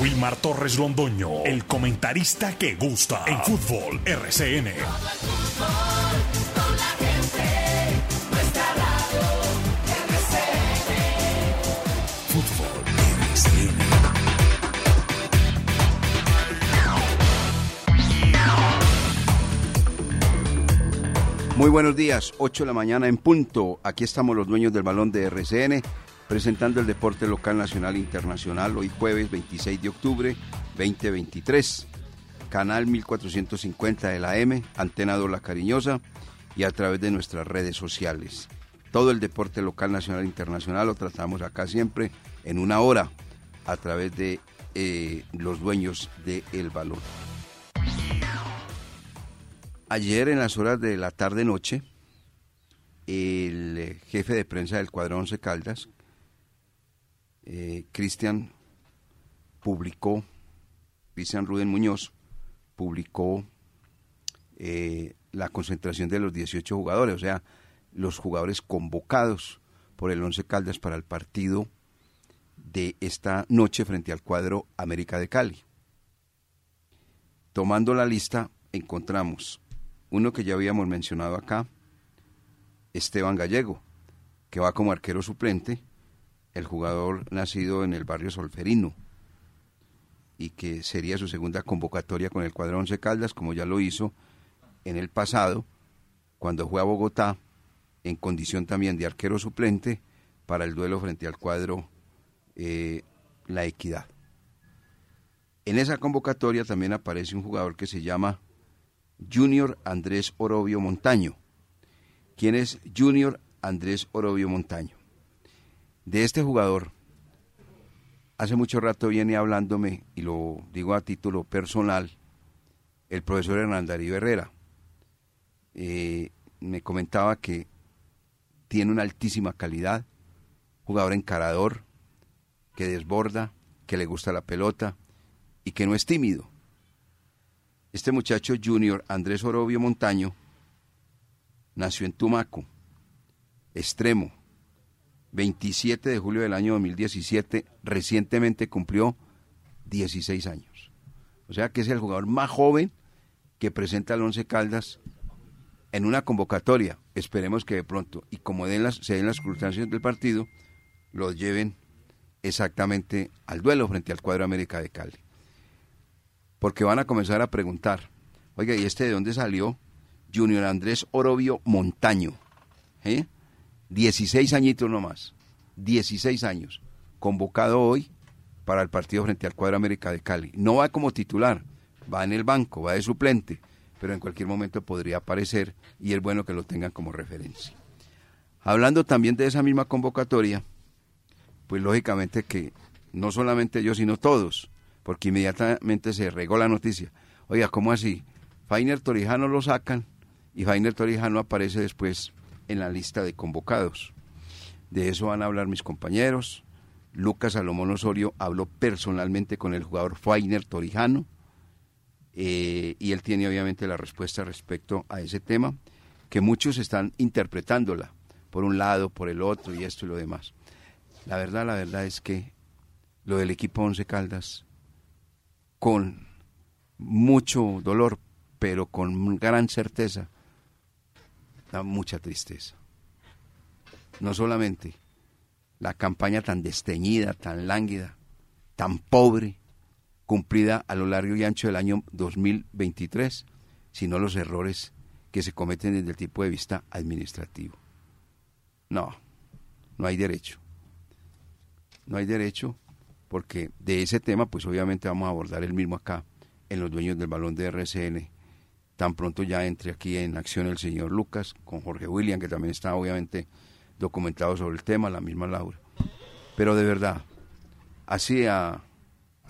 Wilmar Torres Londoño, el comentarista que gusta en fútbol RCN. Muy buenos días, 8 de la mañana en punto. Aquí estamos los dueños del balón de RCN, presentando el deporte local, nacional e internacional, hoy jueves 26 de octubre 2023. Canal 1450 de la M, Antena Dola Cariñosa y a través de nuestras redes sociales. Todo el deporte local, nacional e internacional lo tratamos acá siempre en una hora a través de eh, los dueños del balón. Ayer en las horas de la tarde-noche, el jefe de prensa del cuadro Once Caldas, eh, Cristian, publicó, Cristian Ruden Muñoz, publicó eh, la concentración de los 18 jugadores, o sea, los jugadores convocados por el Once Caldas para el partido de esta noche frente al cuadro América de Cali. Tomando la lista, encontramos uno que ya habíamos mencionado acá, Esteban Gallego, que va como arquero suplente, el jugador nacido en el barrio Solferino, y que sería su segunda convocatoria con el cuadro Once Caldas, como ya lo hizo en el pasado, cuando fue a Bogotá, en condición también de arquero suplente, para el duelo frente al cuadro eh, La Equidad. En esa convocatoria también aparece un jugador que se llama Junior Andrés Orobio Montaño. ¿Quién es Junior Andrés Orobio Montaño? De este jugador, hace mucho rato viene hablándome, y lo digo a título personal, el profesor Hernán Darío Herrera. Eh, me comentaba que tiene una altísima calidad, jugador encarador, que desborda, que le gusta la pelota y que no es tímido este muchacho junior, Andrés Orobio Montaño, nació en Tumaco, extremo, 27 de julio del año 2017, recientemente cumplió 16 años. O sea que es el jugador más joven que presenta al Once Caldas en una convocatoria. Esperemos que de pronto, y como den las, se den las circunstancias del partido, los lleven exactamente al duelo frente al cuadro América de Cali porque van a comenzar a preguntar, oiga, ¿y este de dónde salió? Junior Andrés Orobio Montaño, ¿eh? 16 añitos nomás, 16 años, convocado hoy para el partido frente al Cuadro América de Cali. No va como titular, va en el banco, va de suplente, pero en cualquier momento podría aparecer y es bueno que lo tengan como referencia. Hablando también de esa misma convocatoria, pues lógicamente que no solamente yo, sino todos, porque inmediatamente se regó la noticia. Oiga, ¿cómo así? Fainer Torijano lo sacan y Fainer Torijano aparece después en la lista de convocados. De eso van a hablar mis compañeros. Lucas Salomón Osorio habló personalmente con el jugador Fainer Torijano eh, y él tiene obviamente la respuesta respecto a ese tema, que muchos están interpretándola por un lado, por el otro y esto y lo demás. La verdad, la verdad es que lo del equipo Once Caldas con mucho dolor, pero con gran certeza, da mucha tristeza. No solamente la campaña tan desteñida, tan lánguida, tan pobre, cumplida a lo largo y ancho del año 2023, sino los errores que se cometen desde el tipo de vista administrativo. No, no hay derecho. No hay derecho porque de ese tema pues obviamente vamos a abordar el mismo acá en los dueños del balón de RCN. Tan pronto ya entre aquí en acción el señor Lucas con Jorge William, que también está obviamente documentado sobre el tema, la misma Laura. Pero de verdad, así a,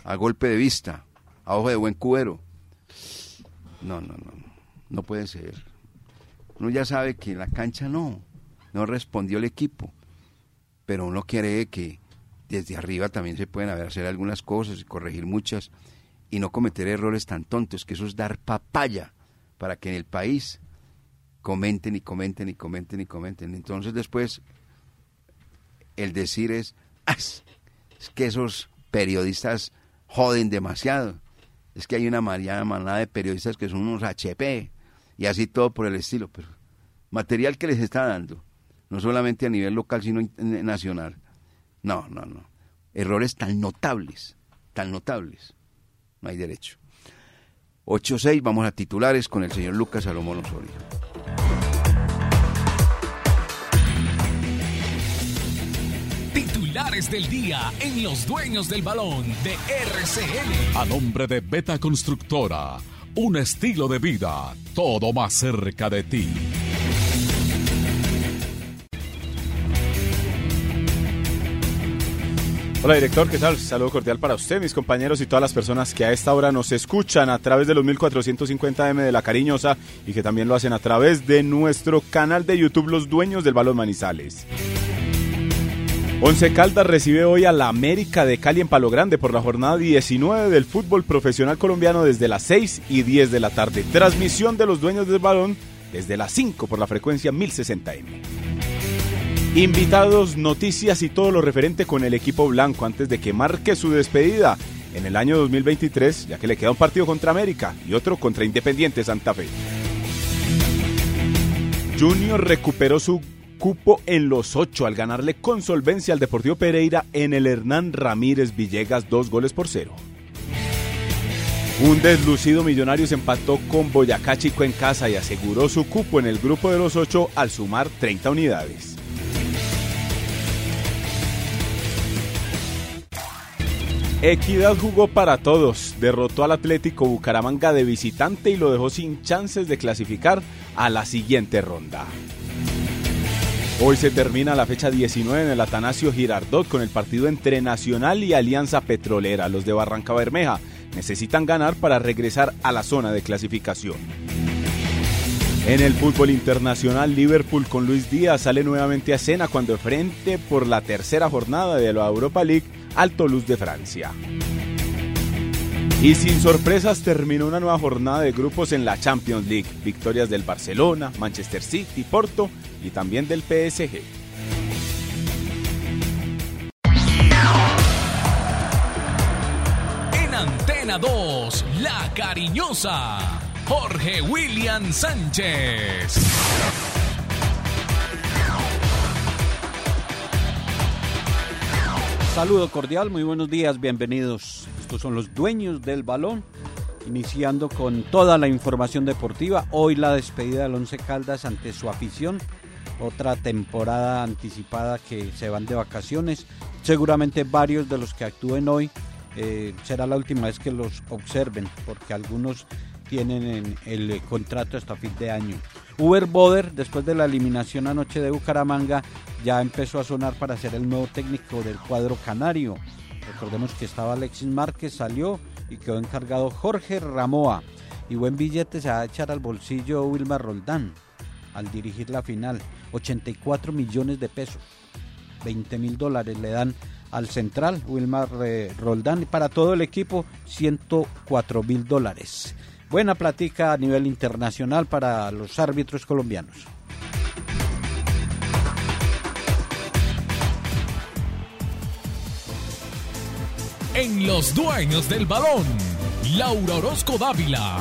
a golpe de vista, a ojo de buen cubero, no, no, no, no puede ser. Uno ya sabe que la cancha no, no respondió el equipo, pero uno quiere que desde arriba también se pueden hacer algunas cosas y corregir muchas y no cometer errores tan tontos, que eso es dar papaya para que en el país comenten y comenten y comenten y comenten. Entonces después el decir es, es que esos periodistas joden demasiado. Es que hay una manada de periodistas que son unos HP y así todo por el estilo. Pero material que les está dando, no solamente a nivel local, sino nacional. No, no, no. Errores tan notables, tan notables. No hay derecho. 8-6, vamos a titulares con el señor Lucas Salomón Osorio. Titulares del día en Los Dueños del Balón de RCN. A nombre de Beta Constructora, un estilo de vida, todo más cerca de ti. Hola director, ¿qué tal? Saludo cordial para usted, mis compañeros y todas las personas que a esta hora nos escuchan a través de los 1450M de La Cariñosa y que también lo hacen a través de nuestro canal de YouTube Los Dueños del Balón Manizales. Once Caldas recibe hoy a la América de Cali en Palo Grande por la jornada 19 del fútbol profesional colombiano desde las 6 y 10 de la tarde. Transmisión de los dueños del balón desde las 5 por la frecuencia 1060M. Invitados, noticias y todo lo referente con el equipo blanco antes de que marque su despedida en el año 2023, ya que le queda un partido contra América y otro contra Independiente Santa Fe. Junior recuperó su cupo en los ocho al ganarle con solvencia al Deportivo Pereira en el Hernán Ramírez Villegas dos goles por cero. Un deslucido Millonarios empató con Boyacá Chico en casa y aseguró su cupo en el grupo de los ocho al sumar 30 unidades. Equidad jugó para todos, derrotó al Atlético Bucaramanga de visitante y lo dejó sin chances de clasificar a la siguiente ronda. Hoy se termina la fecha 19 en el Atanasio Girardot con el partido entre Nacional y Alianza Petrolera. Los de Barranca Bermeja necesitan ganar para regresar a la zona de clasificación. En el fútbol internacional, Liverpool con Luis Díaz sale nuevamente a escena cuando frente por la tercera jornada de la Europa League Alto Luz de Francia. Y sin sorpresas terminó una nueva jornada de grupos en la Champions League. Victorias del Barcelona, Manchester City, Porto y también del PSG. En Antena 2, La Cariñosa, Jorge William Sánchez. Saludo cordial, muy buenos días, bienvenidos. Estos son los dueños del balón, iniciando con toda la información deportiva. Hoy la despedida del Once Caldas ante su afición, otra temporada anticipada que se van de vacaciones. Seguramente varios de los que actúen hoy eh, será la última vez que los observen, porque algunos tienen el contrato hasta fin de año. Uber Boder, después de la eliminación anoche de Bucaramanga, ya empezó a sonar para ser el nuevo técnico del cuadro canario. Recordemos que estaba Alexis Márquez, salió y quedó encargado Jorge Ramoa. Y buen billete se va a echar al bolsillo Wilmar Roldán al dirigir la final. 84 millones de pesos. 20 mil dólares le dan al central Wilmar eh, Roldán y para todo el equipo 104 mil dólares. Buena plática a nivel internacional para los árbitros colombianos. En los dueños del balón, Laura Orozco Dávila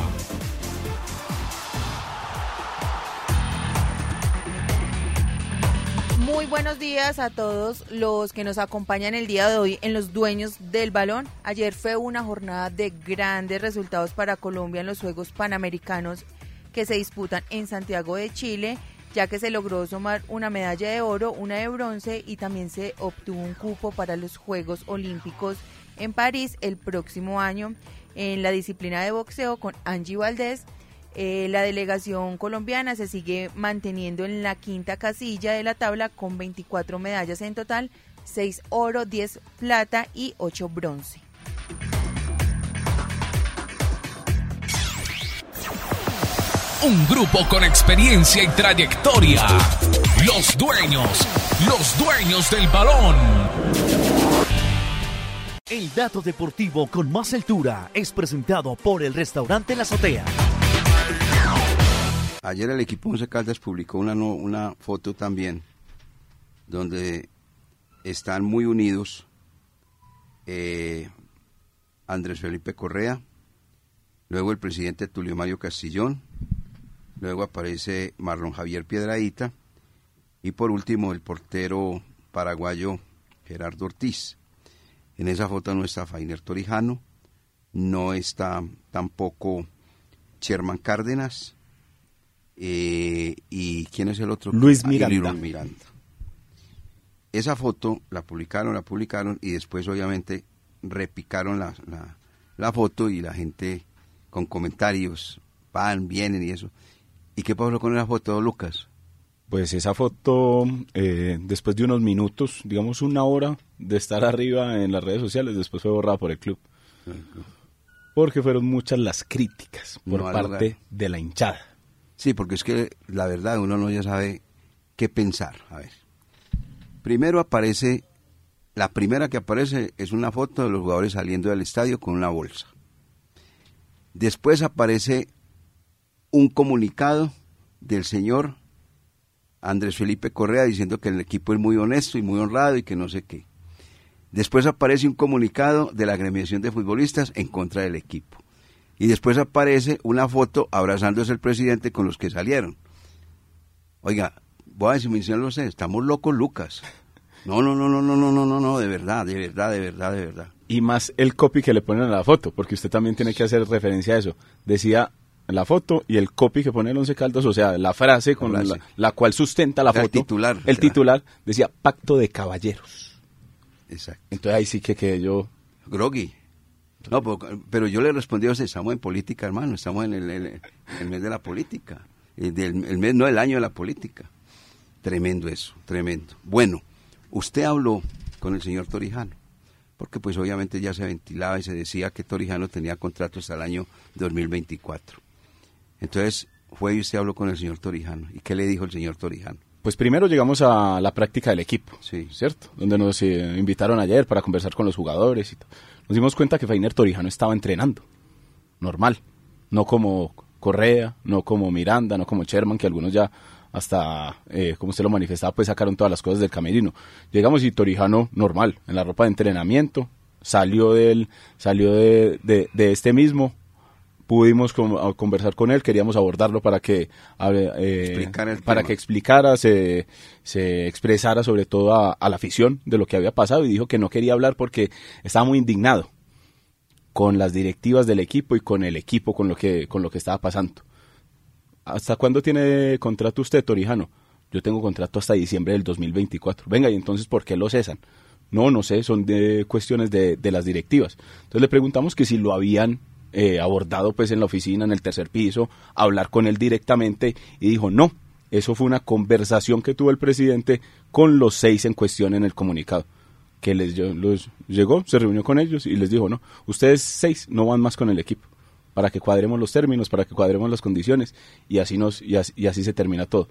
Muy buenos días a todos los que nos acompañan el día de hoy en los dueños del balón. Ayer fue una jornada de grandes resultados para Colombia en los Juegos Panamericanos que se disputan en Santiago de Chile, ya que se logró sumar una medalla de oro, una de bronce y también se obtuvo un cupo para los Juegos Olímpicos en París el próximo año en la disciplina de boxeo con Angie Valdés eh, la delegación colombiana se sigue manteniendo en la quinta casilla de la tabla con 24 medallas en total, 6 oro, 10 plata y 8 bronce. Un grupo con experiencia y trayectoria. Los dueños, los dueños del balón. El dato deportivo con más altura es presentado por el restaurante La Azotea. Ayer el equipo Once Caldas publicó una, una foto también donde están muy unidos. Eh, Andrés Felipe Correa, luego el presidente Tulio Mario Castillón, luego aparece Marlon Javier Piedradita y por último el portero paraguayo Gerardo Ortiz. En esa foto no está Fainer Torijano, no está tampoco Sherman Cárdenas, eh, ¿y quién es el otro? Luis Ah, Miranda. Luis Miranda. Esa foto la publicaron, la publicaron y después obviamente repicaron la, la, la foto y la gente con comentarios van, vienen y eso. ¿Y qué pasó con la foto, Lucas? Pues esa foto, eh, después de unos minutos, digamos una hora de estar arriba en las redes sociales, después fue borrada por el club. Porque fueron muchas las críticas por No parte de la hinchada. Sí, porque es que la verdad uno no ya sabe qué pensar. A ver, primero aparece, la primera que aparece es una foto de los jugadores saliendo del estadio con una bolsa. Después aparece un comunicado del señor Andrés Felipe Correa diciendo que el equipo es muy honesto y muy honrado y que no sé qué. Después aparece un comunicado de la agremiación de futbolistas en contra del equipo. Y después aparece una foto abrazándose el presidente con los que salieron. Oiga, voy a decirlo sé, estamos locos, Lucas. No, no, no, no, no, no, no, no, no, de verdad, de verdad, de verdad, de verdad. Y más el copy que le ponen a la foto, porque usted también tiene que hacer referencia a eso. Decía la foto y el copy que pone el Once Caldas, o sea, la frase con frase. La, la cual sustenta la Era el foto. titular, El titular decía Pacto de Caballeros. Exacto. Entonces ahí sí que quedé yo. Groggy. No, pero, pero yo le respondí, o sea, estamos en política, hermano, estamos en el, el- el mes de la política. El, del- el mes, no el año de la política. Tremendo eso, tremendo. Bueno, usted habló con el señor Torijano, porque pues obviamente ya se ventilaba y se decía que Torijano tenía contrato hasta el año 2024. Entonces, fue y usted habló con el señor Torijano. ¿Y qué le dijo el señor Torijano? Pues primero llegamos a la práctica del equipo, Sí. ¿cierto? Donde nos eh, invitaron ayer para conversar con los jugadores y todo. Nos dimos cuenta que Fainer Torijano estaba entrenando, normal, no como Correa, no como Miranda, no como Sherman, que algunos ya hasta, eh, como usted lo manifestaba, pues sacaron todas las cosas del camerino. Llegamos y Torijano normal, en la ropa de entrenamiento, salió del, salió de, de- de este mismo, pudimos con- conversar con él, queríamos abordarlo para que eh, para tema. que explicara, se, se expresara sobre todo a, a la afición de lo que había pasado y dijo que no quería hablar porque estaba muy indignado con las directivas del equipo y con el equipo con lo que con lo que estaba pasando. ¿Hasta cuándo tiene contrato usted, Torijano? Yo tengo contrato hasta diciembre del 2024. Venga, ¿y entonces por qué lo cesan? No, no sé, son de cuestiones de, de las directivas. Entonces le preguntamos que si lo habían eh, abordado pues en la oficina, en el tercer piso, hablar con él directamente y dijo no. Eso fue una conversación que tuvo el presidente con los seis en cuestión en el comunicado. Que les llegó, se reunió con ellos y les dijo, no, ustedes seis no van más con el equipo para que cuadremos los términos, para que cuadremos las condiciones y así nos y así, se termina todo.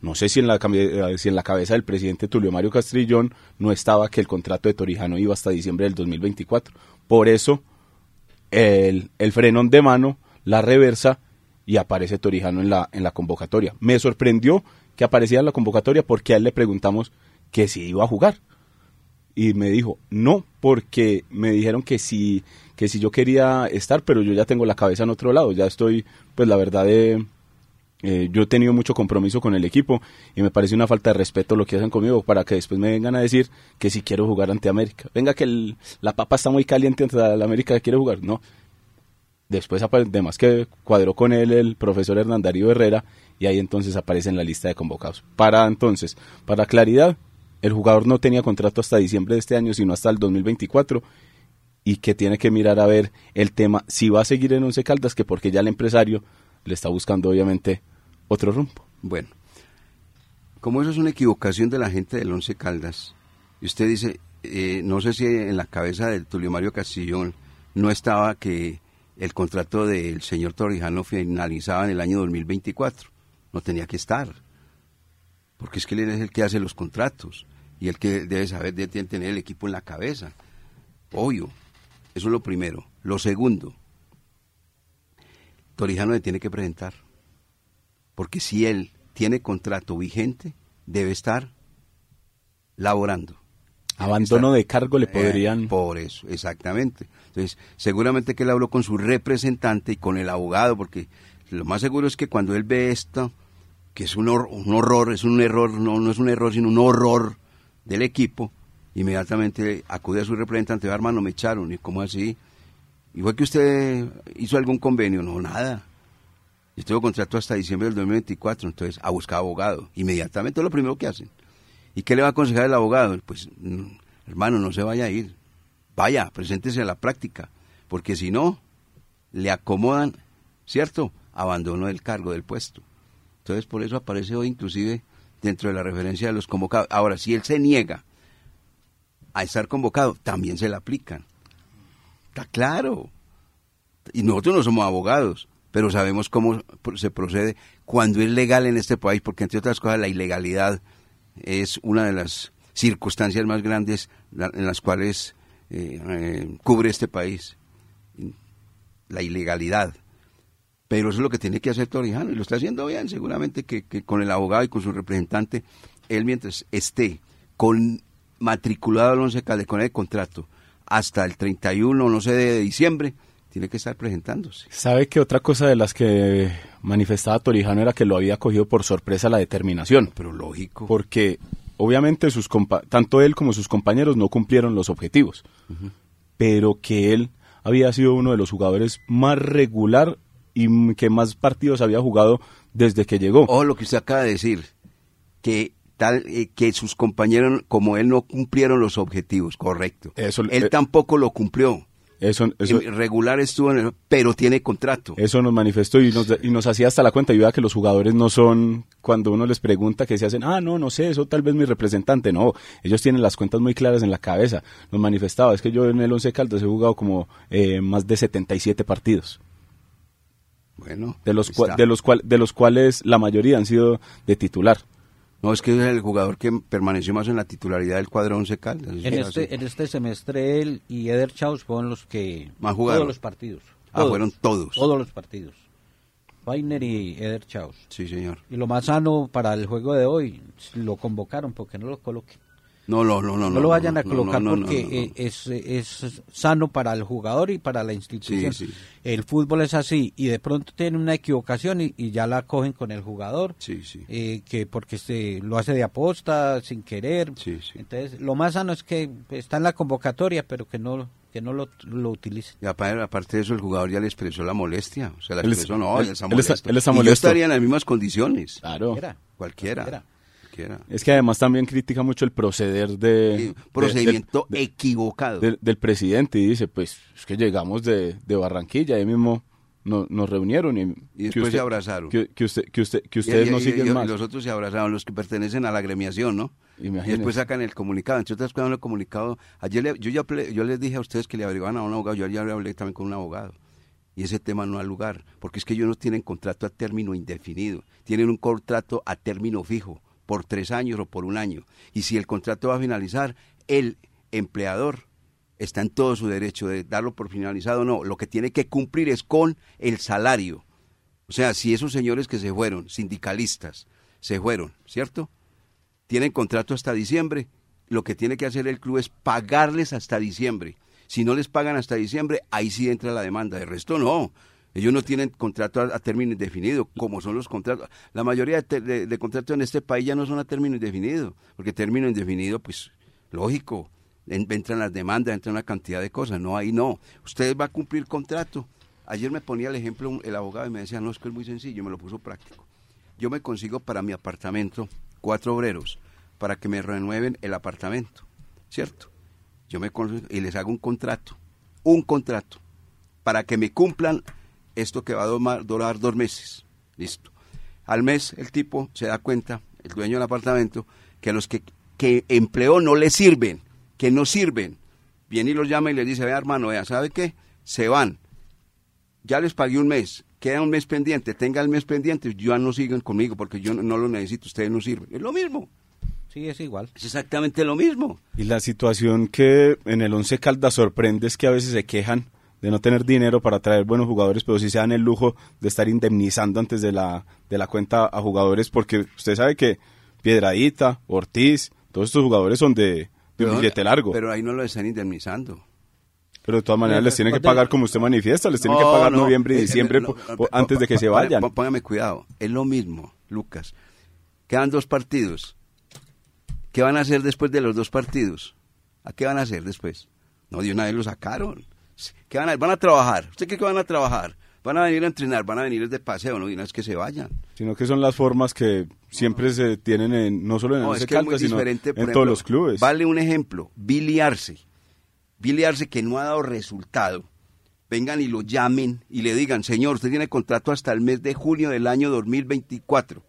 No sé si en la eh, si en la cabeza del presidente Tulio Mario Castrillón no estaba que el contrato de Torijano iba hasta diciembre del 2024. Por eso el, el frenón de mano, la reversa y aparece Torijano en la en la convocatoria. Me sorprendió que apareciera en la convocatoria porque a él le preguntamos que si iba a jugar y me dijo no porque me dijeron que si que si yo quería estar pero yo ya tengo la cabeza en otro lado ya estoy pues la verdad de eh, yo he tenido mucho compromiso con el equipo y me parece una falta de respeto lo que hacen conmigo para que después me vengan a decir que si quiero jugar ante América. Venga que la papa está muy caliente ante la, América que quiere jugar no. Después además que cuadró con él el profesor Hernán Darío Herrera y ahí entonces aparece en la lista de convocados. Para entonces para claridad el jugador no tenía contrato hasta diciembre de este año sino hasta el 2024 y que tiene que mirar a ver el tema si va a seguir en Once Caldas que porque ya el empresario le está buscando obviamente otro rumbo. Bueno, como eso es una equivocación de la gente del Once Caldas, y usted dice, eh, no sé si en la cabeza del Tulio Mario Castillón no estaba que el contrato del señor Torrijano finalizaba en el año 2024, no tenía que estar, porque es que él es el que hace los contratos y el que debe saber, debe tener el equipo en la cabeza, obvio, eso es lo primero. Lo segundo, Torijano le tiene que presentar porque si él tiene contrato vigente, debe estar laborando. Abandono de cargo le Eh, podrían... por eso, exactamente. Entonces, seguramente que él habló con su representante y con el abogado, porque lo más seguro es que cuando él ve esto, que es un, hor- un horror, es un error, no, no es un error, sino un horror del equipo, inmediatamente acude a su representante, "Vea, hermano, me echaron, y cómo así, y fue que usted hizo algún convenio, no, nada. Yo tengo contrato hasta diciembre del 2024, entonces a buscar abogado, inmediatamente es lo primero que hacen. ¿Y qué le va a aconsejar el abogado? Pues, mm, hermano, no se vaya a ir. Vaya, preséntese a la práctica, porque si no, le acomodan, ¿cierto? Abandono del cargo, del puesto. Entonces, por eso aparece hoy inclusive dentro de la referencia de los convocados. Ahora, si él se niega a estar convocado, también se le aplican. Está claro. Y nosotros no somos abogados, pero sabemos cómo se procede cuando es legal en este país, porque entre otras cosas la ilegalidad es una de las circunstancias más grandes en las cuales eh, eh, cubre este país. La ilegalidad. Pero eso es lo que tiene que hacer Torijano y lo está haciendo bien, seguramente que, que con el abogado y con su representante, él mientras esté con matriculado al Once Caldas con el contrato hasta el 31, no sé, de diciembre, tiene que estar presentándose. ¿Sabe que otra cosa de las que manifestaba Torijano era que lo había cogido por sorpresa la determinación? Pero lógico. Porque obviamente sus compa- tanto él como sus compañeros no cumplieron los objetivos, pero que él había sido uno de los jugadores más regular y que más partidos había jugado desde que llegó. Ojo lo que usted acaba de decir, que tal eh, que sus compañeros como él no cumplieron los objetivos, correcto. Eso- él eh, tampoco lo cumplió. Eso, regular estuvo en el, pero tiene contrato. eso nos manifestó y nos, y nos hacía hasta la cuenta. Y vea que los jugadores no son, cuando uno les pregunta que se hacen, ah, no, no sé, eso tal vez mi representante. No, ellos tienen las cuentas muy claras en la cabeza. Nos manifestaba, es que yo en el Once Caldas he jugado como eh, más de 77 partidos. Bueno, de los, cua- está. de, los cual, de los cuales la mayoría han sido de titular. No, es que es el jugador que permaneció más en la titularidad del cuadro Once Caldas. En este, en este semestre él y Eder Chaus fueron los que... Más jugaron. Todos los partidos. Ah, fueron todos. Todos los partidos. Weiner y Eder Chaus. Sí, señor. Y lo más sano para el juego de hoy, lo convocaron porque no lo coloquen. No, no, no, no. No, lo vayan a colocar no, no, no, porque no, no. Es, es sano para el jugador y para la institución. Sí, sí. El fútbol es así y de pronto tiene una equivocación y, y ya la cogen con el jugador. Sí, sí. eh, que porque se lo hace de aposta sin querer. Sí, sí. Entonces, lo más sano es que está en la convocatoria, pero que no que no lo, lo utilicen. Y apa- aparte de eso, el jugador ya le expresó la molestia. O sea, la Él expresó, no, él- él, está él está- molesto. él está Y yo estaría en las mismas condiciones. Claro. Era. Cualquiera. Cualquiera. Cualquiera. Es que además también critica mucho el proceder de... Procedimiento del- equivocado. del, del presidente y dice, pues es que llegamos de, de Barranquilla, ahí mismo no- nos reunieron y, Y después usted- se abrazaron. Que, que usted, que, usted, que Y- ustedes y- no y- siguen y- más. Y los otros se abrazaron, los que pertenecen a la agremiación, ¿no? Y Imagínese. después sacan el comunicado. Entre otras cosas, el comunicado. Ayer le- yo, ya yo les dije a ustedes que le averiguaban a un abogado. Yo ayer hablé también con un abogado. Y ese tema no ha lugar. Porque es que ellos no tienen contrato a término indefinido. Tienen un contrato a término fijo. Por tres años o por un año. Y si el contrato va a finalizar, el empleador está en todo su derecho de darlo por finalizado o no. Lo que tiene que cumplir es con el salario. O sea, si esos señores que se fueron, sindicalistas, se fueron, ¿cierto? Tienen contrato hasta diciembre, lo que tiene que hacer el club es pagarles hasta diciembre. Si no les pagan hasta diciembre, ahí sí entra la demanda. De resto, no. Ellos no tienen contrato a, a término indefinido, como son los contratos. La mayoría de, contratos en este país ya no son a término indefinido, porque término indefinido, pues, lógico, en- entran las demandas, entran una cantidad de cosas. No, ahí no. Usted va a cumplir contrato. Ayer me ponía el ejemplo el abogado y me decía, no, es que es muy sencillo, me lo puso práctico. Yo me consigo para mi apartamento cuatro obreros para que me renueven el apartamento, ¿cierto? Yo me consigo y les hago un contrato, un contrato, para que me cumplan esto que va a durar dos meses. Listo. Al mes el tipo se da cuenta, el dueño del apartamento, que a los que, que empleó no le sirven, que no sirven. Viene y los llama y les dice, vea hermano, vea, ¿sabe qué? Se van. Ya les pagué un mes, queda un mes pendiente, tenga el mes pendiente, ya no siguen conmigo porque yo no, no lo necesito, ustedes no sirven. Es lo mismo, Sí, es igual. es exactamente lo mismo. Y la situación que en el Once Caldas sorprende es que a veces se quejan de no tener dinero para traer buenos jugadores, pero sí se dan el lujo de estar indemnizando antes de la, de la cuenta a jugadores, porque usted sabe que Piedradita, Ortiz, todos estos jugadores son de, de un billete largo. Pero ahí no lo están indemnizando. Pero de todas maneras les tienen que pagar como usted manifiesta, les tienen que pagar noviembre y diciembre antes de que se vayan. Póngame cuidado, es lo mismo, Lucas. Quedan dos partidos. ¿Qué van a hacer después de los dos partidos? ¿A qué van a hacer después? No, de una vez lo sacaron. ¿Qué van a, van a trabajar? ¿Usted cree que van a trabajar? Van a venir a entrenar, van a venir de paseo, no de una vez que se vayan. Sino que son las formas que siempre se tienen en, no solo en el Caldas, sino en todos los clubes. Vale un ejemplo, Billy Arce que no ha dado resultado, vengan y lo llamen y le digan, señor, usted tiene contrato hasta el mes de junio del año 2024,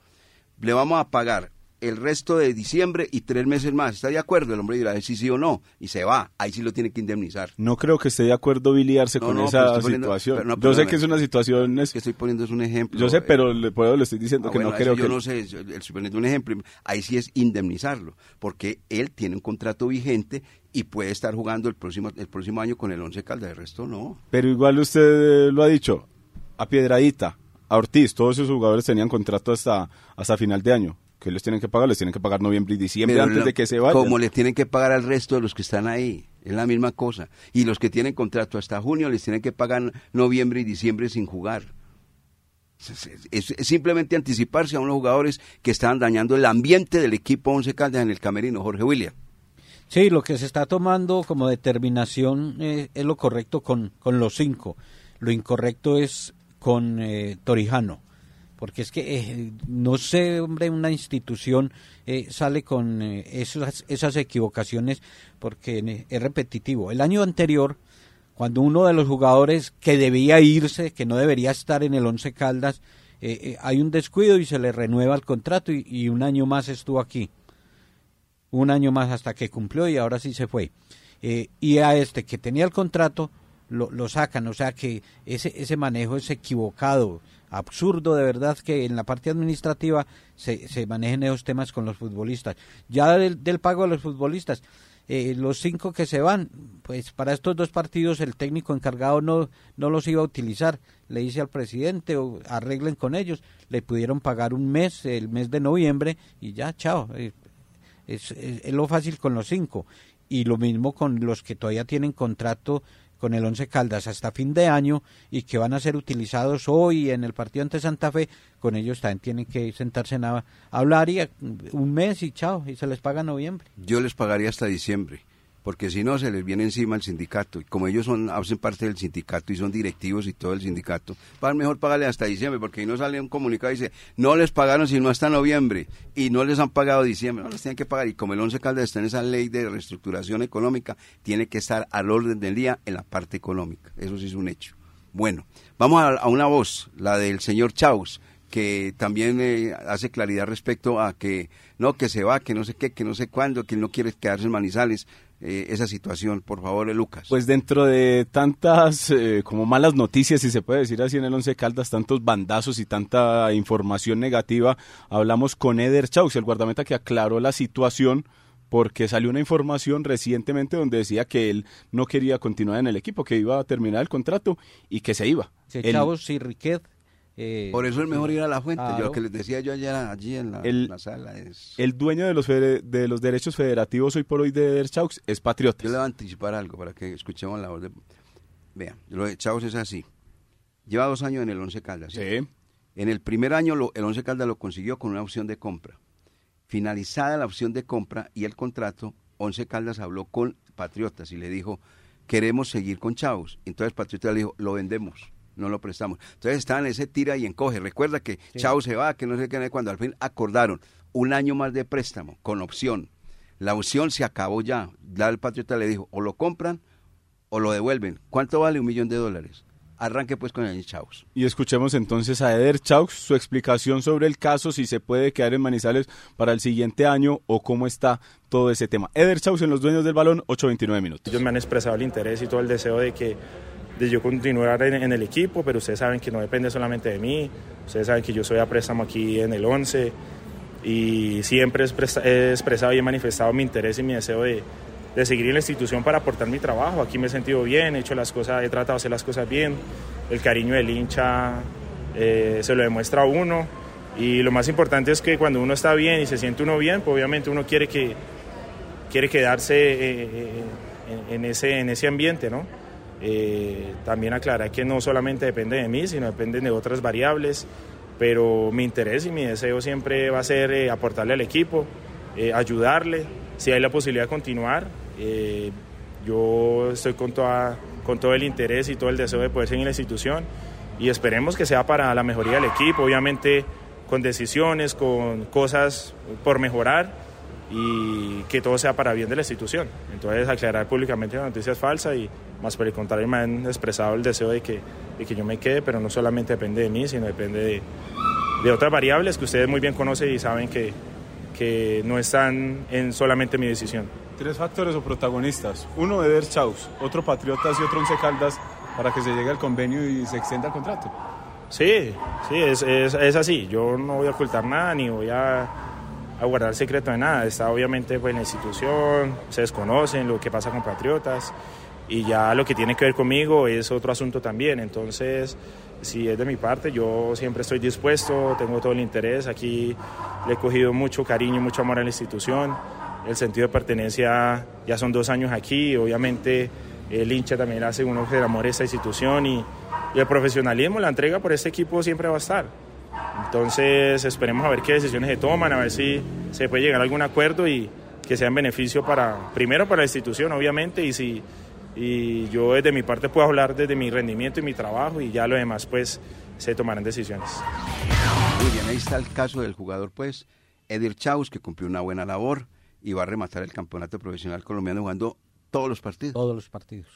le vamos a pagar el resto de diciembre y tres meses más. ¿Está de acuerdo? El hombre dirá sí, sí o no. Y se va. Ahí sí lo tiene que indemnizar. No creo que esté de acuerdo Billy Arce con esa situación. yo sé que es una situación... Es... que estoy poniendo es un ejemplo. Yo sé, pero le, puedo, le estoy diciendo ah, que no creo que... Yo no sé, estoy poniendo un ejemplo. Ahí sí es indemnizarlo. Porque él tiene un contrato vigente y puede estar jugando el próximo, el próximo año con el Once Caldas, el resto no. Pero igual usted lo ha dicho, a Piedradita, a Ortiz, todos esos jugadores tenían contrato hasta, hasta final de año. ¿Qué les tienen que pagar? Les tienen que pagar noviembre y diciembre antes de que se vayan. Como les tienen que pagar al resto de los que están ahí. Es la misma cosa. Y los que tienen contrato hasta junio les tienen que pagar noviembre y diciembre sin jugar. Es, simplemente anticiparse a unos jugadores que estaban dañando el ambiente del equipo Once Caldas en el camerino, Jorge William. Sí, lo que se está tomando como determinación eh, es lo correcto con, con, los cinco. Lo incorrecto es con eh, Torijano. Porque es que, eh, no sé, hombre, una institución sale con esas, esas equivocaciones porque es repetitivo. El año anterior, cuando uno de los jugadores que debía irse, que no debería estar en el Once Caldas, hay un descuido y se le renueva el contrato y un año más estuvo aquí un año más hasta que cumplió y ahora sí se fue. Eh, y a este que tenía el contrato lo, lo, sacan, o sea que ese, ese manejo es equivocado, absurdo de verdad que en la parte administrativa se, se manejen esos temas con los futbolistas. Ya del, pago a los futbolistas, eh, los cinco que se van, pues para estos dos partidos el técnico encargado no, no los iba a utilizar. Le dice al presidente, o arreglen con ellos, le pudieron pagar un mes, el mes de noviembre, y ya, chao. Eh, es, lo fácil con los cinco. Y lo mismo con los que todavía tienen contrato con el Once Caldas hasta fin de año y que van a ser utilizados hoy en el partido ante Santa Fe, con ellos también tienen que sentarse a hablar y un mes y chao, y se les paga noviembre. Yo les pagaría hasta diciembre porque si no se les viene encima el sindicato. Y como ellos son, hacen parte del sindicato y son directivos y todo el sindicato, para mejor pagarle hasta diciembre, porque si no sale un comunicado y dice, no les pagaron sino hasta noviembre y no les han pagado diciembre, no les tienen que pagar. Y como el Once Caldas está en esa ley de reestructuración económica, tiene que estar al orden del día en la parte económica. Eso sí es un hecho. Bueno, vamos a, una voz, la del señor Chaus que también eh, hace claridad respecto a que no, que se va, que no sé qué, que no sé cuándo, que no quiere quedarse en Manizales. Eh, esa situación, por favor, Lucas. Pues dentro de tantas eh, como malas noticias, si se puede decir así en el Once Caldas, tantos bandazos y tanta información negativa, hablamos con Eder Chaus, el guardameta que aclaró la situación porque salió una información recientemente donde decía que él no quería continuar en el equipo, que iba a terminar el contrato y que se iba. Chaus y Riquet eh, Por eso es mejor ir a la fuente. Lo que les decía yo ayer allí en la, sala es... El dueño de los, de los derechos federativos hoy por hoy de Der es patriota. Yo le voy a anticipar algo para que escuchemos la voz de... Vean, lo de Chaux es así. Lleva dos años en el Once Caldas. Sí. En el primer año el Once Caldas lo consiguió con una opción de compra. Finalizada la opción de compra y el contrato, Once Caldas habló con Patriotas y le dijo, queremos seguir con Chavos. Entonces Patriotas le dijo, lo vendemos no lo prestamos. Entonces estaban ese tira y encoge. Recuerda que Chao se va, que no sé qué, cuando al fin acordaron un año más de préstamo con opción. La opción se acabó ya. Ya el Patriota le dijo, o lo compran o lo devuelven. ¿Cuánto vale un millón de dólares? Arranque pues con el Chaus. Y escuchemos entonces a Eder Chaus su explicación sobre el caso, si se puede quedar en Manizales para el siguiente año o cómo está todo ese tema. Eder Chaus en los dueños del balón, 8.29 minutos. Ellos me han expresado el interés y todo el deseo de que de yo continuar en, el equipo, pero ustedes saben que no depende solamente de mí, ustedes saben que yo soy a préstamo aquí en el 11 y siempre he expresado y he manifestado mi interés y mi deseo de, de seguir en la institución para aportar mi trabajo. Aquí me he sentido bien, he hecho las cosas, he tratado de hacer las cosas bien, el cariño del hincha eh, se lo demuestra a uno y lo más importante es que cuando uno está bien y se siente uno bien, pues obviamente uno quiere que quiere quedarse en, ese, en ese ambiente, ¿no? También aclarar que no solamente depende de mí, sino depende de otras variables, pero mi interés y mi deseo siempre va a ser aportarle al equipo, ayudarle, si hay la posibilidad de continuar, yo estoy con, toda, con todo el interés y todo el deseo de poder seguir en la institución y esperemos que sea para la mejoría del equipo, obviamente con decisiones, con cosas por mejorar y que todo sea para bien de la institución. Entonces aclarar públicamente la noticia es falsa y más por el contrario me han expresado el deseo de que, de que yo me quede, pero no solamente depende de mí, sino depende de, de otras variables que ustedes muy bien conocen y saben que, que no están en solamente mi decisión. Tres factores o protagonistas. Uno, Eder Chaus, otro Patriotas y otro Once Caldas para que se llegue al convenio y se extienda el contrato. Sí, sí, es, es, es así. Yo no voy a ocultar nada ni voy a, a guardar secreto de nada. Está obviamente pues, en la institución, se desconocen lo que pasa con Patriotas y ya lo que tiene que ver conmigo es otro asunto también. Entonces, si es de mi parte, yo siempre estoy dispuesto, tengo todo el interés. Aquí le he cogido mucho cariño y mucho amor a la institución. El sentido de pertenencia ya son dos años aquí, obviamente el hincha también hace uno que amor a esta institución y, el profesionalismo, la entrega por este equipo siempre va a estar. Entonces esperemos a ver qué decisiones se toman, a ver si se puede llegar a algún acuerdo y que sea en beneficio para, primero para la institución obviamente y si y yo desde mi parte puedo hablar desde mi rendimiento y mi trabajo y ya lo demás pues se tomarán decisiones. Muy bien, ahí está el caso del jugador pues Edir Chaus que cumplió una buena labor y va a rematar el campeonato profesional colombiano jugando todos los partidos. Todos los partidos.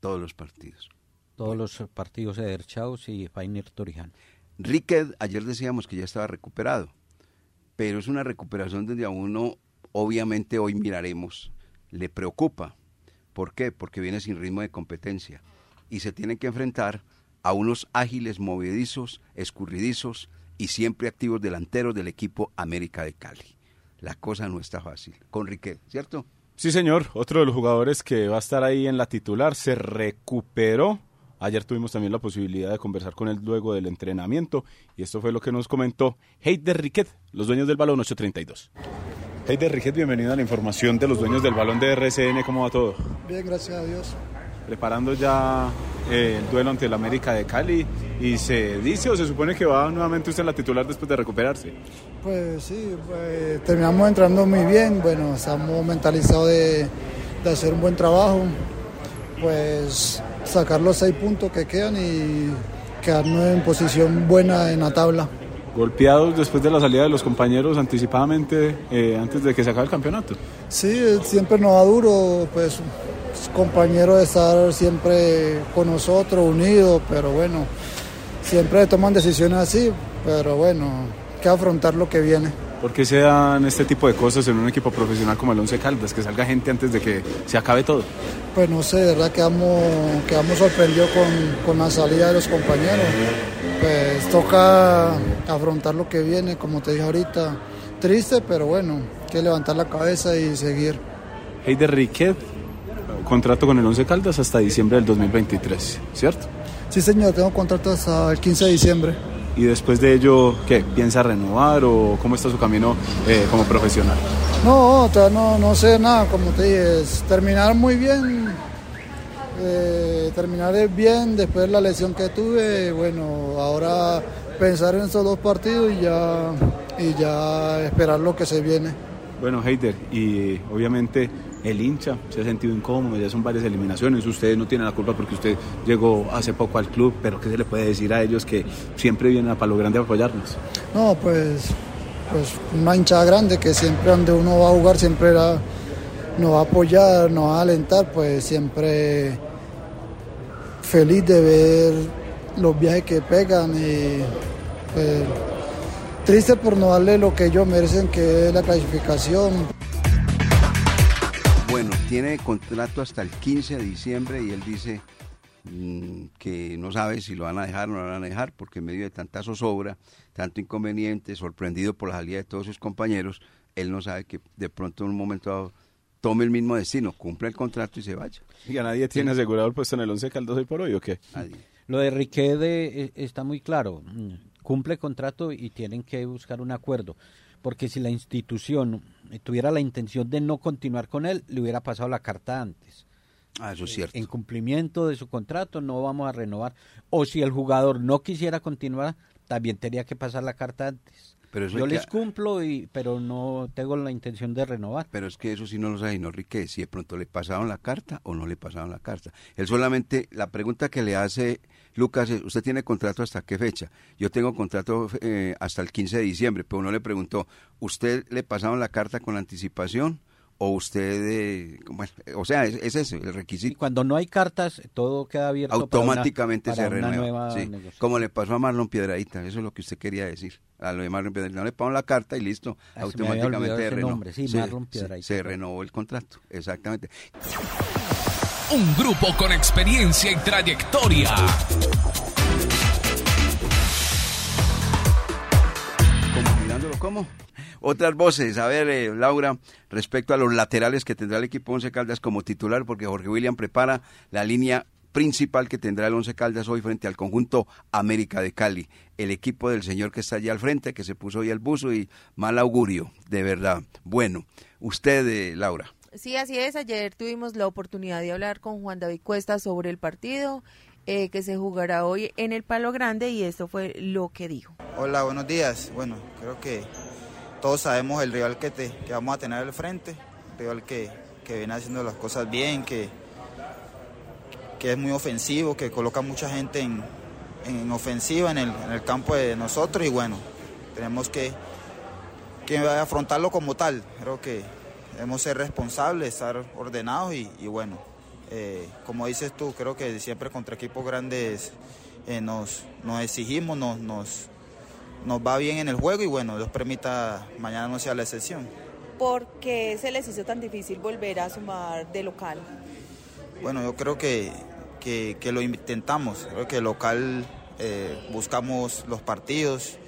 Todos los partidos. Todos los partidos de Eder Chaus y Fainir Toriján. Riquet, ayer decíamos que ya estaba recuperado, pero es una recuperación donde a uno, obviamente hoy miraremos, le preocupa ¿Por qué? Porque viene sin ritmo de competencia y se tiene que enfrentar a unos ágiles, movedizos, escurridizos y siempre activos delanteros del equipo América de Cali. La cosa no está fácil. Con Riquet, ¿cierto? Sí, señor. Otro de los jugadores que va a estar ahí en la titular se recuperó. Ayer tuvimos también la posibilidad de conversar con él luego del entrenamiento y esto fue lo que nos comentó Heider Riquet, los dueños del balón 832. Heider Riquet, bienvenido a la información de los dueños del balón de RCN. ¿Cómo va todo? Bien, gracias a Dios. Preparando ya eh, el duelo ante el América de Cali y se dice o se supone que va nuevamente usted en la titular después de recuperarse. Pues sí, pues, terminamos entrando muy bien, bueno, estamos mentalizados de, de hacer un buen trabajo, pues sacar los seis puntos que quedan y quedarnos en posición buena en la tabla golpeados después de la salida de los compañeros anticipadamente eh, antes de que se acabe el campeonato. Sí, siempre nos da duro, pues compañeros de estar siempre con nosotros, unidos, pero bueno, siempre toman decisiones así, pero bueno, hay que afrontar lo que viene. ¿Por qué se dan este tipo de cosas en un equipo profesional como el Once Caldas, que salga gente antes de que se acabe todo? Pues no sé, de verdad quedamos, quedamos sorprendidos con, con la salida de los compañeros. Pues toca afrontar lo que viene, como te dije ahorita, triste, pero bueno, hay que levantar la cabeza y seguir. Heider Riquet, contrato con el Once Caldas hasta diciembre del 2023, ¿cierto? Sí, señor, tengo contrato hasta el 15 de diciembre. ¿Y después de ello, qué? ¿Piensa renovar o cómo está su camino eh, como profesional? No, no, no sé nada, como te dije, es terminar muy bien, eh, terminar bien después de la lesión que tuve, bueno, ahora pensar en esos dos partidos y ya, y ya esperar lo que se viene. Bueno, Heider, y obviamente el hincha se ha sentido incómodo, ya son varias eliminaciones, ustedes no tienen la culpa porque usted llegó hace poco al club, pero ¿qué se le puede decir a ellos que siempre vienen a Palo Grande a apoyarnos? No, pues, pues una hinchada grande que siempre donde uno va a jugar siempre nos va a apoyar, nos va a alentar, pues siempre feliz de ver los viajes que pegan y pues, triste por no darle lo que ellos merecen que es la clasificación. Bueno, tiene contrato hasta el 15 de diciembre y él dice mm, que no sabe si lo van a dejar o no lo van a dejar porque en medio de tanta zozobra, tanto inconveniente, sorprendido por la salida de todos sus compañeros, él no sabe que de pronto en un momento dado tome el mismo destino, cumpla el contrato y se vaya. ¿Y a nadie tiene asegurado el puesto en el 11 Caldas hoy por hoy o qué? Lo de Riquet está muy claro. Cumple contrato y tienen que buscar un acuerdo. Porque si la institución tuviera la intención de no continuar con él, le hubiera pasado la carta antes. Ah, eso es cierto. En cumplimiento de su contrato no vamos a renovar. O si el jugador no quisiera continuar, también tenía que pasar la carta antes. Pero eso Yo que- les cumplo, y, pero no tengo la intención de renovar. Pero es que eso sí no lo sabe Rique, si de pronto le pasaron la carta o no le pasaron la carta. Él solamente, la pregunta que le hace Lucas es, ¿usted tiene contrato hasta qué fecha? Yo tengo contrato eh, hasta el 15 de diciembre, pero uno le preguntó, ¿usted le pasaron la carta con anticipación? ¿O usted, eh, bueno, o sea, es, es ese el Y requisito? cuando no hay cartas, todo queda abierto para una- automáticamente para se renueva. nueva sí. Como le pasó a Marlon Piedradita, eso es lo que usted quería decir. A lo de Marlon Piedradita, no le pagaron la carta y listo, Ah, se automáticamente renovó. sí, Marlon Piedradita. se renovó el contrato, exactamente. Un grupo con experiencia y trayectoria. como mirándolo como. Otras voces, a ver, eh, Laura, respecto a los laterales que tendrá el equipo Once Caldas como titular, porque Jorge William prepara la línea principal que tendrá el Once Caldas hoy frente al conjunto América de Cali. El equipo del señor que está allá al frente, que se puso hoy el buzo y mal augurio, de verdad. Bueno, usted, eh, Laura. Sí, así es. Ayer tuvimos la oportunidad de hablar con Juan David Cuesta sobre el partido eh, que se jugará hoy en el Palo Grande y esto fue lo que dijo. Hola, buenos días. Bueno, creo que todos sabemos el rival que, te, que vamos a tener al frente, un rival que, que viene haciendo las cosas bien, que, que es muy ofensivo, que coloca mucha gente en, en ofensiva en el, en el campo de nosotros y bueno, tenemos que, que afrontarlo como tal. Creo que debemos ser responsables, estar ordenados y, y bueno, eh, como dices tú, creo que siempre contra equipos grandes eh, nos, nos exigimos, nos, nos, nos va bien en el juego y bueno, Dios permita mañana no sea la excepción. ¿Por qué se les hizo tan difícil volver a sumar de local? Bueno, yo creo que, que, que lo intentamos, creo que local eh, buscamos los partidos,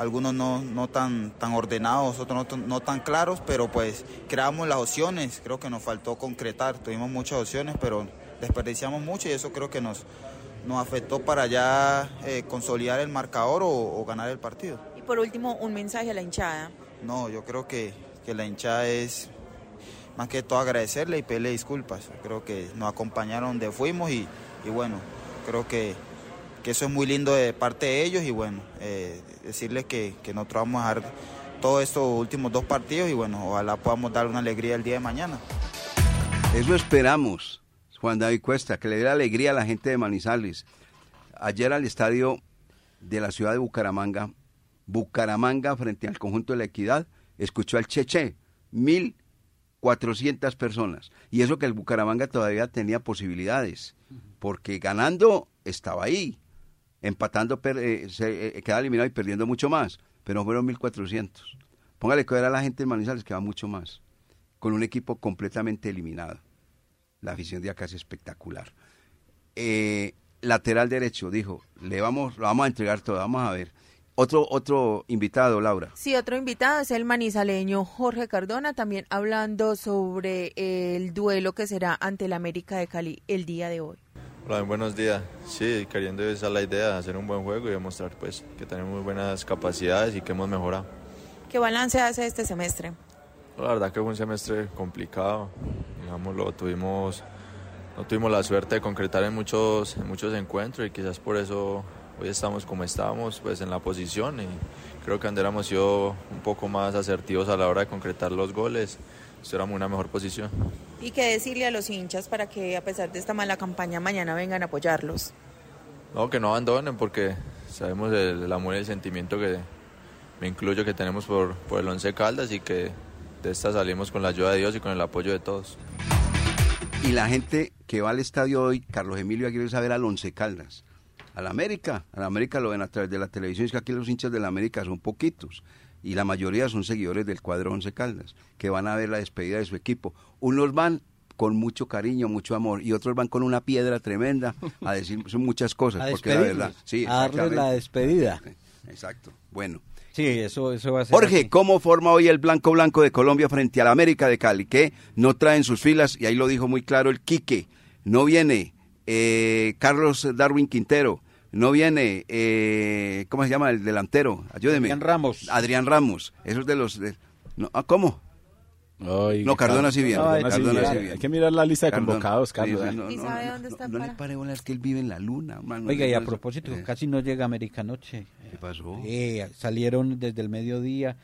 algunos no, no tan, tan ordenados, otros no, tan- no tan claros, pero pues creamos las opciones, creo que nos faltó concretar, tuvimos muchas opciones, pero desperdiciamos mucho y eso creo que nos, nos afectó para ya eh, consolidar el marcador o, o ganar el partido. Y por último, un mensaje a la hinchada. No, yo creo que, que la hinchada es más que todo agradecerle y pedirle disculpas. Creo que nos acompañaron donde fuimos y, y bueno, creo que, que eso es muy lindo de parte de ellos y bueno, eh, decirles que, nosotros vamos a dar todos estos últimos dos partidos y bueno, ojalá podamos dar una alegría el día de mañana. Eso esperamos, Juan David Cuesta, que le dé alegría a la gente de Manizales. Ayer al estadio de la ciudad de Bucaramanga, Bucaramanga frente al conjunto de la Equidad, escuchó al Cheche, mil cuatrocientas personas. Y eso que el Bucaramanga todavía tenía posibilidades, porque ganando estaba ahí, empatando per- eh, se eh, quedaba eliminado y perdiendo mucho más, pero fueron 1400. Póngale que a la gente de Manizales que va mucho más, con un equipo completamente eliminado. La afición de acá es espectacular. Eh, lateral derecho, dijo, le vamos, lo vamos a entregar todo, vamos a ver. Otro, otro invitado, Laura. Sí, otro invitado es el manizaleño Jorge Cardona, también hablando sobre el duelo que será ante el América de Cali el día de hoy. Hola, buenos días. Sí, queriendo esa es la idea, hacer un buen juego y demostrar pues que tenemos muy buenas capacidades y que hemos mejorado. ¿Qué balance hace este semestre? La verdad que fue un semestre complicado, digámoslo, tuvimos, no tuvimos la suerte de concretar en muchos, en muchos encuentros y quizás por eso hoy estamos como estamos, pues en la posición y creo que hubiéramos sido un poco más asertivos a la hora de concretar los goles, en una mejor posición. ¿Y qué decirle a los hinchas para que a pesar de esta mala campaña mañana vengan a apoyarlos? No, que no abandonen porque sabemos el, el amor y el sentimiento que me incluyo que tenemos por, por el Once Caldas y que de esta salimos con la ayuda de Dios y con el apoyo de todos. Y la gente que va al estadio hoy, Carlos Emilio Aguirre, saber al Once Caldas. Al América, al América lo ven a través de la televisión, es que aquí los hinchas del América son poquitos. Y la mayoría son seguidores del cuadro Once Caldas, que van a ver la despedida de su equipo. Unos van con mucho cariño, mucho amor, y otros van con una piedra tremenda a decir son muchas cosas, A porque la verdad. Sí, a darles la despedida. Exacto. Bueno. Sí, eso, eso va a ser. Jorge, así. ¿cómo forma hoy el Blanco Blanco de Colombia frente al América de Cali? Que no traen sus filas, y ahí lo dijo muy claro el Quique. No viene eh, Carlos Darwin Quintero, No viene, eh, ¿cómo se llama el delantero? Ayúdeme. Adrián Ramos. Adrián Ramos. Esos de los... De, no, ah, ¿Cómo? Ay, No, Cardona sí viene. Cardona sí Cardona viene. sí viene. Hay que mirar la lista de Cardona. convocados, Carlos. Sí, sí, no, ¿Y no, sabe no, dónde no, está no le para? pare bola, es que él vive en la luna. Oiga, y a No, propósito, eh, casi no llega América anoche. ¿Qué pasó? Eh, salieron desde el mediodía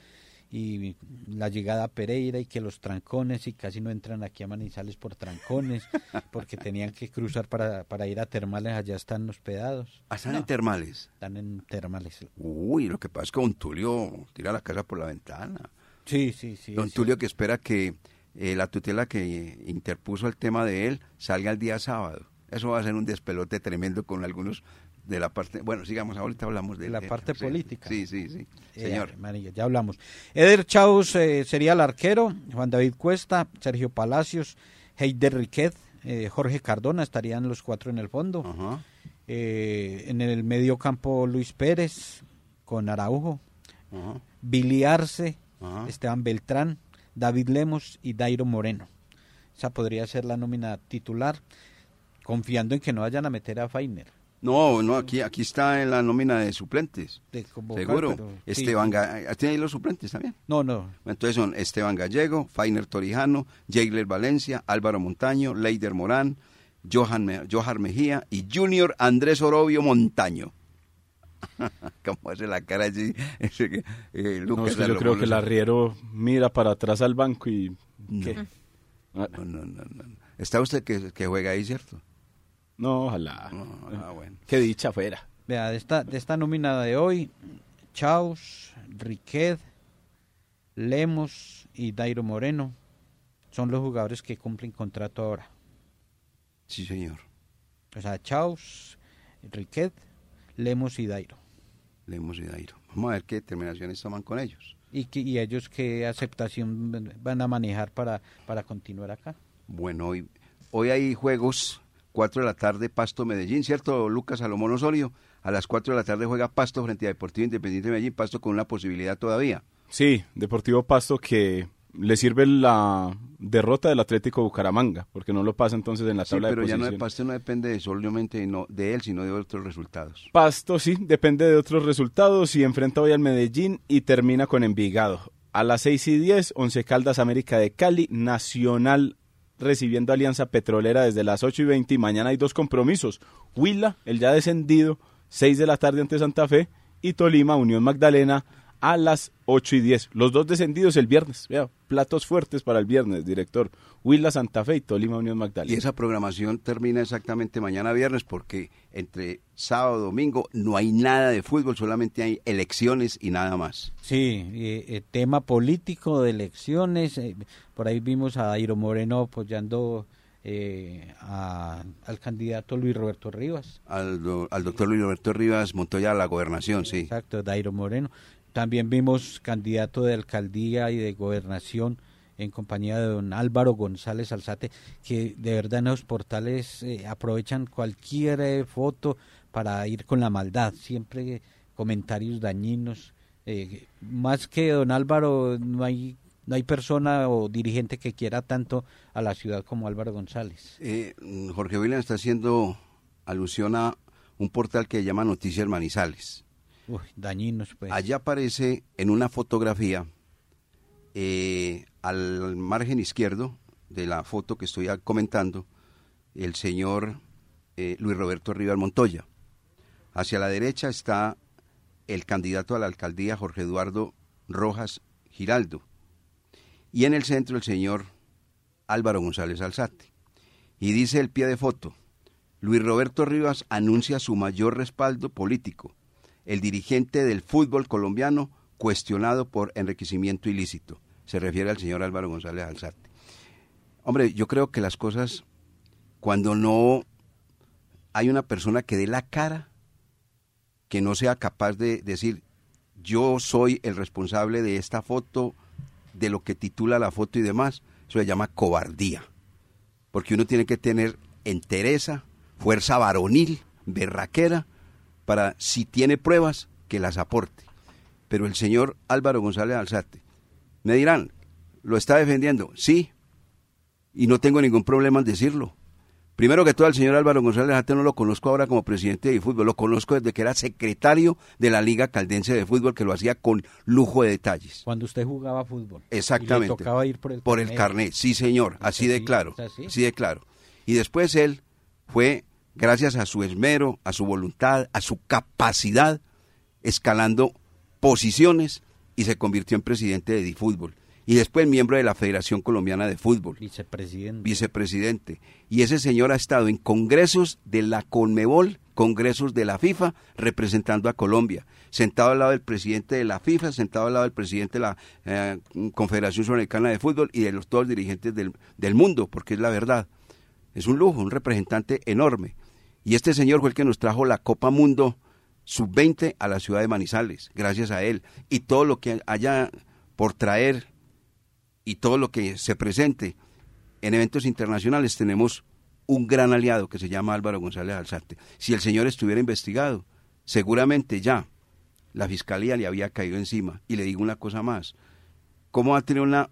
y la llegada a Pereira y que los trancones y casi no entran aquí a Manizales por trancones porque tenían que cruzar para, para ir a termales, allá están hospedados. Ah, están No, en termales. Están en termales. Uy, lo que pasa es que Don Tulio tira la casa por la ventana. Sí, sí, sí. Don Tulio que espera que eh, la tutela que interpuso el tema de él salga el día sábado. Eso va a ser un despelote tremendo con algunos de la parte... Bueno, sigamos, ahorita hablamos de la de- parte política. Sí, sí, sí. Eh, Señor. María, ya hablamos. Eder Chaus eh, sería el arquero, Juan David Cuesta, Sergio Palacios, Heider Riquet, eh, Jorge Cardona estarían los cuatro en el fondo. En el medio campo Luis Pérez con Araujo, Ajá. Billy Arce. Esteban Beltrán, David Lemos y Dairo Moreno. Esa podría ser la nómina titular, confiando en que no vayan a meter a Fainer. No, no, aquí, aquí está en la nómina de suplentes. de convocar, Seguro. pero sí. Esteban Ga- ¿Tiene ahí los suplentes también? No, no. Entonces son Esteban Gallego, Fainer Torijano, Jailer Valencia, Álvaro Montaño, Leider Morán, Johan, Me- Johar Mejía y Junior Andrés Orobio Montaño. ¿Cómo hace la cara allí? Eh, No, es que yo creo que el arriero mira para atrás al banco y... ¿qué? Ah, No, no, no, no. Está usted que, que juega ahí, ¿cierto? No, ojalá. No, bueno. Qué dicha fuera. Vea, de esta, de esta nómina de hoy, Chaus, Riquet, Lemos y Dairo Moreno son los jugadores que cumplen contrato ahora. Sí, señor. O sea, Chaus, Riquet, Lemos y Dairo. Lemos y Dairo. Vamos a ver qué determinaciones toman con ellos. ¿Y, que, y ellos qué aceptación van a manejar para, para continuar acá? Bueno, hoy, hoy hay juegos, 4 de la tarde, Pasto Medellín, ¿cierto, Lucas Salomón Osorio? A las 4 de la tarde juega Pasto frente a Deportivo Independiente de Medellín, Pasto con una posibilidad todavía. Sí, Deportivo Pasto que le sirve la derrota del Atlético Bucaramanga, porque no lo pasa entonces en la Sí, tabla pero de ya no de Pasto no depende de solamente no de él, sino de otros resultados. Pasto sí, depende de otros resultados y enfrenta hoy al Medellín y termina con Envigado. A las 6 y 10, Once Caldas América de Cali, Nacional recibiendo Alianza Petrolera desde las 8 y 20 y mañana hay dos compromisos. Huila, el ya descendido, 6 de la tarde ante Santa Fe y Tolima, Unión Magdalena a las 8 y 10. Los dos descendidos el viernes. Vea, platos fuertes para el viernes, director. Huila, Santa Fe y Tolima, Unión Magdalena. Y esa programación termina exactamente mañana viernes porque entre sábado y domingo no hay nada de fútbol, solamente hay elecciones y nada más. Sí, eh, eh, tema político de elecciones. eh, por ahí vimos a Dairo Moreno apoyando eh, a- al candidato Luis Roberto Rivas. Al, do- al doctor Luis Roberto Rivas Montoya a la gobernación, sí. Exacto, Dairo Moreno. También vimos candidato de alcaldía y de gobernación en compañía de don Álvaro González Alzate, que de verdad en los portales eh, aprovechan cualquier eh, foto para ir con la maldad, siempre comentarios dañinos. Eh, más que don Álvaro, no hay, no hay persona o dirigente que quiera tanto a la ciudad como Álvaro González. Eh, Jorge William está haciendo alusión a un portal que se llama Noticias Manizales. Pues. Allá aparece en una fotografía, eh, al margen izquierdo de la foto que estoy comentando, el señor eh, Luis Roberto Rivas Montoya. Hacia la derecha está el candidato a la alcaldía Jorge Eduardo Rojas Giraldo. Y en el centro el señor Álvaro González Alzate. Y dice el pie de foto, Luis Roberto Rivas anuncia su mayor respaldo político el dirigente del fútbol colombiano cuestionado por enriquecimiento ilícito. Se refiere al señor Álvaro González Alzate. Hombre, yo creo que las cosas, cuando no hay una persona que dé la cara, que no sea capaz de decir, yo soy el responsable de esta foto, de lo que titula la foto y demás, eso se llama cobardía. Porque uno tiene que tener entereza, fuerza varonil, berraquera, para, si tiene pruebas, que las aporte. Pero el señor Álvaro González Alzate, me dirán, ¿lo está defendiendo? Sí, y no tengo ningún problema en decirlo, Primero que todo, al señor Álvaro González Alzate no lo conozco ahora como presidente de fútbol, lo conozco desde que era secretario de la Liga Caldense de Fútbol, que lo hacía con lujo de detalles. Cuando usted jugaba fútbol. Exactamente. Y le tocaba ir por el Por el carnet, sí señor, así de claro, así de claro. Y después él fue, gracias a su esmero, a su voluntad, a su capacidad, escalando posiciones y se convirtió en presidente de Difútbol y después miembro de la Federación Colombiana de Fútbol. Vicepresidente. Vicepresidente. Y ese señor ha estado en congresos de la Conmebol, congresos de la FIFA, representando a Colombia. Sentado al lado del presidente de la FIFA, sentado al lado del presidente de la eh, Confederación Sudamericana de Fútbol y de los todos dirigentes del, del mundo, porque es la verdad. Es un lujo, un representante enorme. Y este señor fue el que nos trajo la Copa Mundo sub-20 a la ciudad de Manizales, gracias a él. Y todo lo que haya por traer y todo lo que se presente en eventos internacionales tenemos un gran aliado que se llama Álvaro González Alzate. Si el señor estuviera investigado, seguramente ya la fiscalía le había caído encima. Y le digo una cosa más, ¿cómo va a tener una,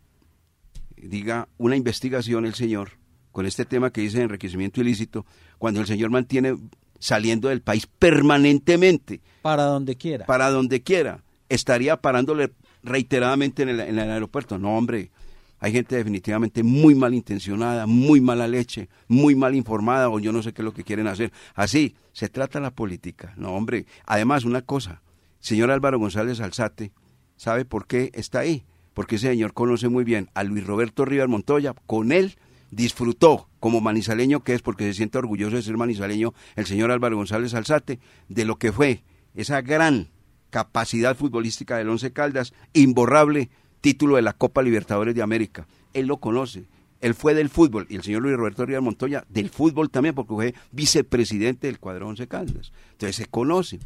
diga, una investigación el señor con este tema que dice enriquecimiento ilícito, cuando el señor mantiene saliendo del país permanentemente? Para donde quiera. Para donde quiera. Estaría parándole reiteradamente en el, en el aeropuerto. No, hombre, hay gente definitivamente muy malintencionada, muy mala leche, muy mal informada o yo no sé qué es lo que quieren hacer. Así se trata la política. No, hombre. Además, una cosa, señor Álvaro González Alzate, ¿sabe por qué está ahí? Porque ese señor conoce muy bien a Luis Roberto Rivas Montoya. Con él disfrutó como manizaleño que es, porque se siente orgulloso de ser manizaleño, el señor Álvaro González Alzate, de lo que fue esa gran capacidad futbolística del Once Caldas, imborrable título de la Copa Libertadores de América. Él lo conoce. Él fue del fútbol y el señor Luis Roberto Rivas Montoya del fútbol también, porque fue vicepresidente del cuadro Once Caldas. Entonces se conocen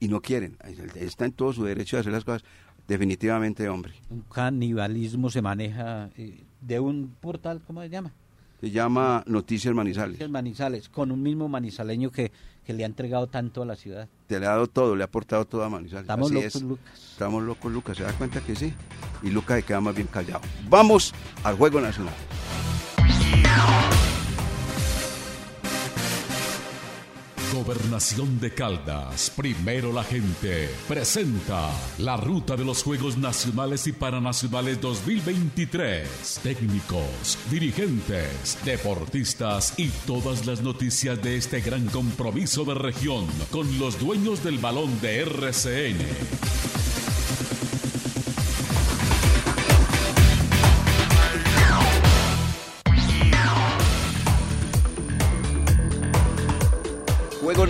y no quieren. Está en todo su derecho de hacer las cosas. Definitivamente, hombre. Un canibalismo se maneja eh, de un portal, ¿cómo se llama? Se llama Noticias Manizales. Noticias Manizales, con un mismo manizaleño que, que le ha entregado tanto a la ciudad. Te le ha dado todo, le ha aportado todo a Manizales. Estamos locos, Lucas. Estamos locos, Lucas. ¿Se da cuenta que sí? Y Lucas se queda más bien callado. Vamos al Juego Nacional. Gobernación de Caldas, primero la gente, presenta la ruta de los Juegos Nacionales y Paranacionales 2023. Técnicos, dirigentes, deportistas y todas las noticias de este gran compromiso de región con los dueños del balón de RCN.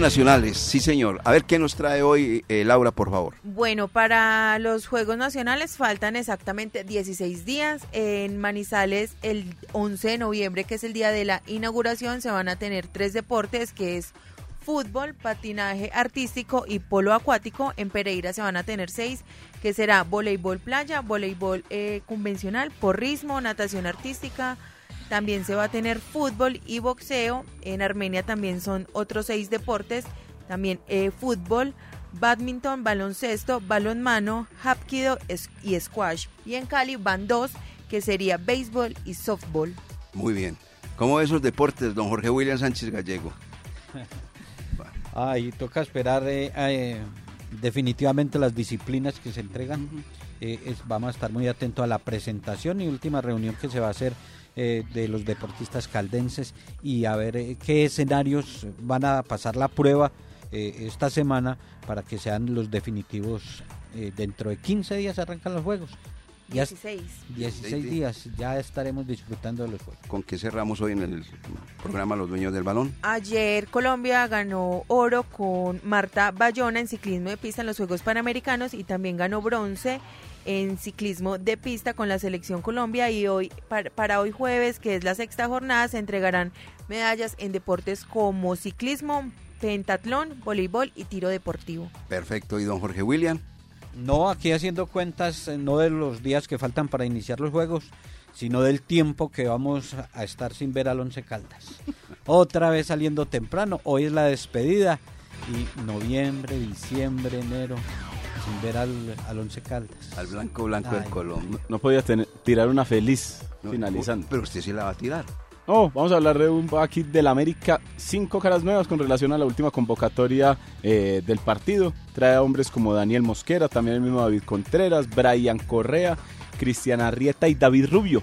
Nacionales, sí señor. A ver qué nos trae hoy eh, Laura, por favor. Bueno, para los Juegos Nacionales faltan exactamente 16 días. En Manizales, el 11 de noviembre, que es el día de la inauguración, se van a tener tres deportes, que es fútbol, patinaje artístico y polo acuático. En Pereira se van a tener seis, que será voleibol playa, voleibol eh, convencional, porrismo, natación artística, también se va a tener fútbol y boxeo. En Armenia también son otros seis deportes. También eh, fútbol, badminton, baloncesto, balonmano, hapkido y squash. Y en Cali van dos, que sería béisbol y softball. Muy bien. ¿Cómo esos deportes, don Jorge William Sánchez Gallego? Ay, toca esperar eh, eh, definitivamente las disciplinas que se entregan. Eh, vamos a estar muy atentos a la presentación y última reunión que se va a hacer eh, de los deportistas caldenses y a ver eh, qué escenarios van a pasar la prueba eh, esta semana para que sean los definitivos. dentro de 15 días arrancan los juegos. 16. 16 días, ya estaremos disfrutando de los juegos. ¿Con qué cerramos hoy en el programa Los Dueños del Balón? Ayer Colombia ganó oro con Marta Bayona en ciclismo de pista en los Juegos Panamericanos y también ganó bronce en ciclismo de pista con la selección Colombia y hoy para, hoy jueves, que es la sexta jornada, se entregarán medallas en deportes como ciclismo, pentatlón, voleibol y tiro deportivo. Perfecto, ¿y don Jorge William? No, aquí haciendo cuentas eh, no de los días que faltan para iniciar los juegos, sino del tiempo que vamos a estar sin ver al Once Caldas. Otra vez saliendo temprano, hoy es la despedida y noviembre, diciembre, enero, sin ver al, al Once Caldas. Al blanco blanco del Colón. No, podía tener, tirar una feliz finalizando. pero usted sí la va a tirar. Oh, vamos a hablar de un aquí del América. Cinco caras nuevas con relación a la última convocatoria eh, del partido. Trae a hombres como Daniel Mosquera, también el mismo David Contreras, Brian Correa, Cristian Arrieta y David Rubio.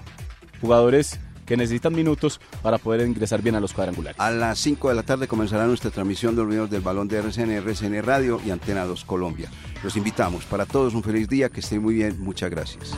Jugadores que necesitan minutos para poder ingresar bien a los cuadrangulares. A las 5 de la tarde comenzará nuestra transmisión de los del balón de RCN, RCN Radio y Antena 2 Colombia. Los invitamos. Para todos un feliz día, que estén muy bien. Muchas gracias.